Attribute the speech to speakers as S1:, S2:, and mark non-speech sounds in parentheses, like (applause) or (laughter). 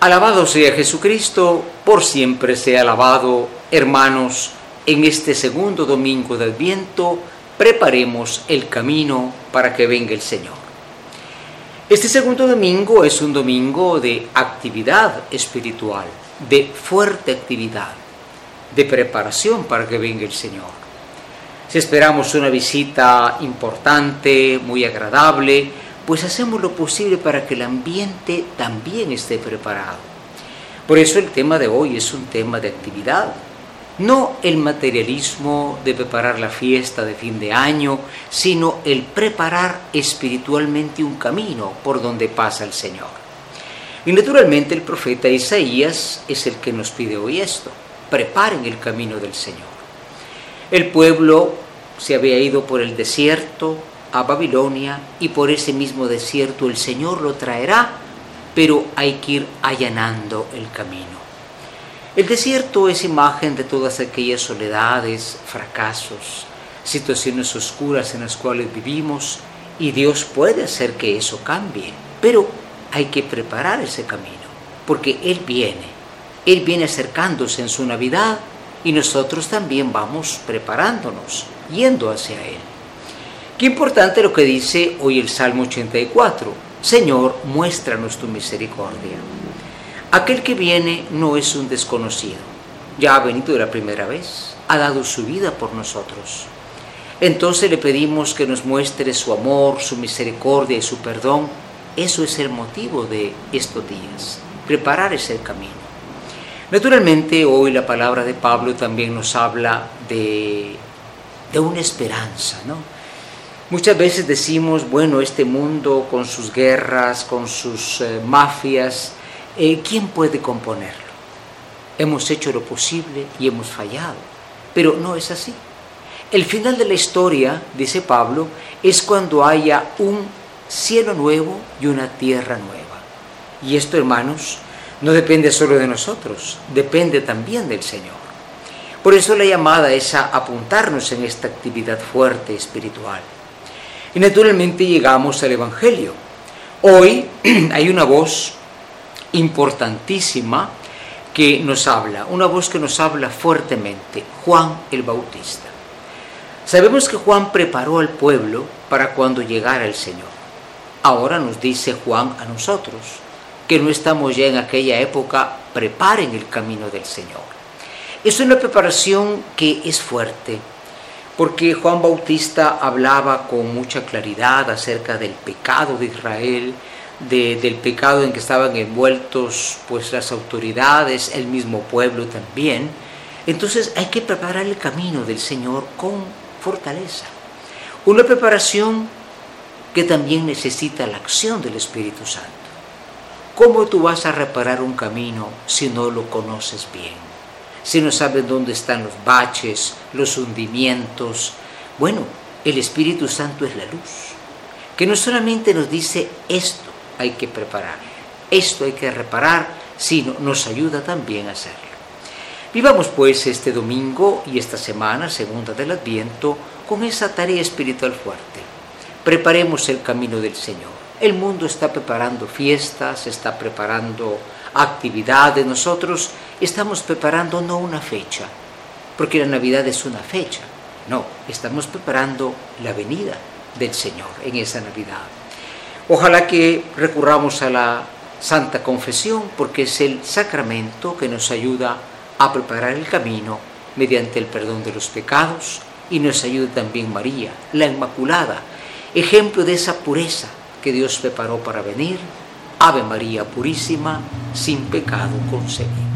S1: Alabado sea Jesucristo, por siempre sea alabado, hermanos, en este segundo domingo del viento, preparemos el camino para que venga el Señor. Este segundo domingo es un domingo de actividad espiritual, de fuerte actividad, de preparación para que venga el Señor. Si esperamos una visita importante, muy agradable, pues hacemos lo posible para que el ambiente también esté preparado. Por eso el tema de hoy es un tema de actividad, no el materialismo de preparar la fiesta de fin de año, sino el preparar espiritualmente un camino por donde pasa el Señor. Y naturalmente el profeta Isaías es el que nos pide hoy esto, preparen el camino del Señor. El pueblo se había ido por el desierto, a Babilonia y por ese mismo desierto el Señor lo traerá, pero hay que ir allanando el camino. El desierto es imagen de todas aquellas soledades, fracasos, situaciones oscuras en las cuales vivimos y Dios puede hacer que eso cambie, pero hay que preparar ese camino, porque Él viene, Él viene acercándose en su Navidad y nosotros también vamos preparándonos, yendo hacia Él. Qué importante lo que dice hoy el Salmo 84. Señor, muéstranos tu misericordia. Aquel que viene no es un desconocido. Ya ha venido la primera vez. Ha dado su vida por nosotros. Entonces le pedimos que nos muestre su amor, su misericordia y su perdón. Eso es el motivo de estos días. Preparar ese camino. Naturalmente hoy la palabra de Pablo también nos habla de, de una esperanza, ¿no? Muchas veces decimos, bueno, este mundo con sus guerras, con sus eh, mafias, eh, ¿quién puede componerlo? Hemos hecho lo posible y hemos fallado, pero no es así. El final de la historia, dice Pablo, es cuando haya un cielo nuevo y una tierra nueva. Y esto, hermanos, no depende solo de nosotros, depende también del Señor. Por eso la llamada es a apuntarnos en esta actividad fuerte espiritual. Y naturalmente llegamos al Evangelio. Hoy (clears throat) hay una voz importantísima que nos habla, una voz que nos habla fuertemente, Juan el Bautista. Sabemos que Juan preparó al pueblo para cuando llegara el Señor. Ahora nos dice Juan a nosotros que no estamos ya en aquella época, preparen el camino del Señor. Es una preparación que es fuerte, porque Juan Bautista hablaba con mucha claridad acerca del pecado de Israel, del pecado en que estaban envueltos pues las autoridades, el mismo pueblo también. Entonces hay que preparar el camino del Señor con fortaleza. Una preparación que también necesita la acción del Espíritu Santo. ¿Cómo tú vas a reparar un camino si no lo conoces bien? Si no saben dónde están los baches, los hundimientos. Bueno, el Espíritu Santo es la luz, que no solamente nos dice esto hay que preparar, esto hay que reparar, sino nos ayuda también a hacerlo. Vivamos pues este domingo y esta semana, segunda del Adviento, con esa tarea espiritual fuerte. Preparemos el camino del Señor. El mundo está preparando fiestas, está preparando actividades. Nosotros estamos preparando no una fecha, porque la Navidad es una fecha. No, estamos preparando la venida del Señor en esa Navidad. Ojalá que recurramos a la Santa Confesión, porque es el sacramento que nos ayuda a preparar el camino mediante el perdón de los pecados y nos ayuda también María, la Inmaculada, ejemplo de esa pureza que Dios preparó para venir. Ave María Purísima, sin pecado concebido.